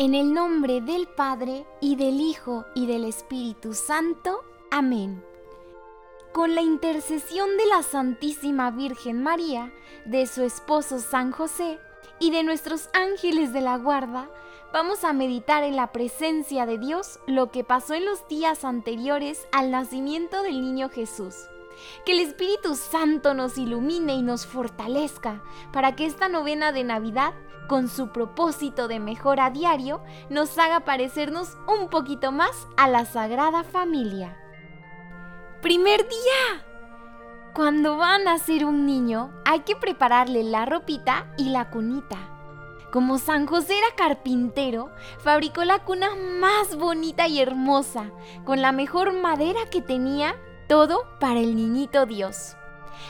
En el nombre del Padre, y del Hijo, y del Espíritu Santo. Amén. Con la intercesión de la Santísima Virgen María, de su esposo San José, y de nuestros ángeles de la guarda, vamos a meditar en la presencia de Dios lo que pasó en los días anteriores al nacimiento del niño Jesús. Que el Espíritu Santo nos ilumine y nos fortalezca para que esta novena de Navidad, con su propósito de mejora diario, nos haga parecernos un poquito más a la Sagrada Familia. Primer día. Cuando va a nacer un niño, hay que prepararle la ropita y la cunita. Como San José era carpintero, fabricó la cuna más bonita y hermosa, con la mejor madera que tenía todo para el niñito Dios.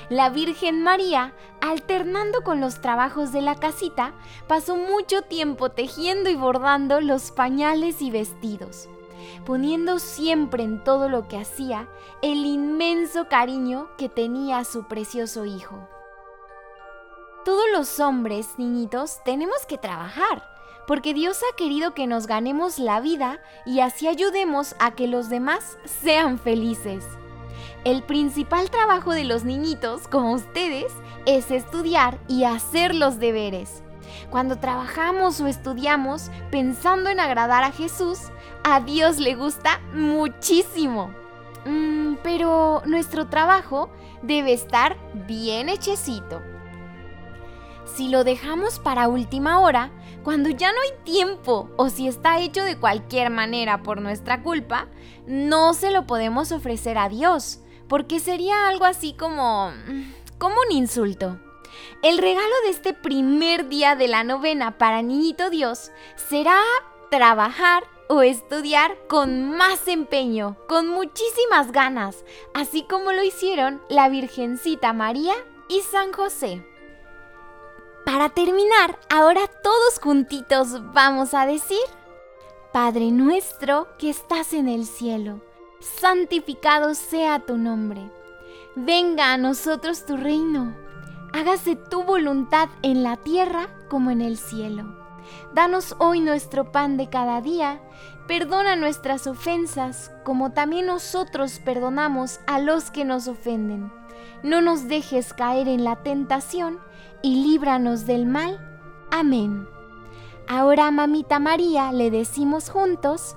La Virgen María, alternando con los trabajos de la casita, pasó mucho tiempo tejiendo y bordando los pañales y vestidos, poniendo siempre en todo lo que hacía el inmenso cariño que tenía a su precioso hijo. Todos los hombres, niñitos, tenemos que trabajar, porque Dios ha querido que nos ganemos la vida y así ayudemos a que los demás sean felices. El principal trabajo de los niñitos, como ustedes, es estudiar y hacer los deberes. Cuando trabajamos o estudiamos pensando en agradar a Jesús, a Dios le gusta muchísimo. Mm, pero nuestro trabajo debe estar bien hechecito. Si lo dejamos para última hora, cuando ya no hay tiempo o si está hecho de cualquier manera por nuestra culpa, no se lo podemos ofrecer a Dios porque sería algo así como... como un insulto. El regalo de este primer día de la novena para Niñito Dios será trabajar o estudiar con más empeño, con muchísimas ganas, así como lo hicieron la Virgencita María y San José. Para terminar, ahora todos juntitos vamos a decir, Padre nuestro que estás en el cielo santificado sea tu nombre. Venga a nosotros tu reino. Hágase tu voluntad en la tierra como en el cielo. Danos hoy nuestro pan de cada día. Perdona nuestras ofensas como también nosotros perdonamos a los que nos ofenden. No nos dejes caer en la tentación y líbranos del mal. Amén. Ahora, mamita María, le decimos juntos,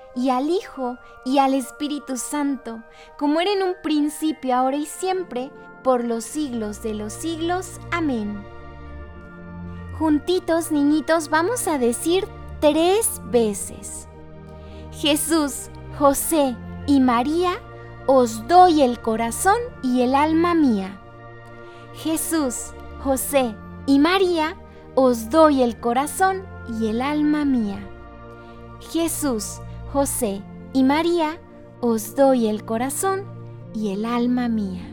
y al Hijo y al Espíritu Santo, como era en un principio, ahora y siempre, por los siglos de los siglos. Amén. Juntitos, niñitos, vamos a decir tres veces. Jesús, José y María, os doy el corazón y el alma mía. Jesús, José y María, os doy el corazón y el alma mía. Jesús, José y María, os doy el corazón y el alma mía.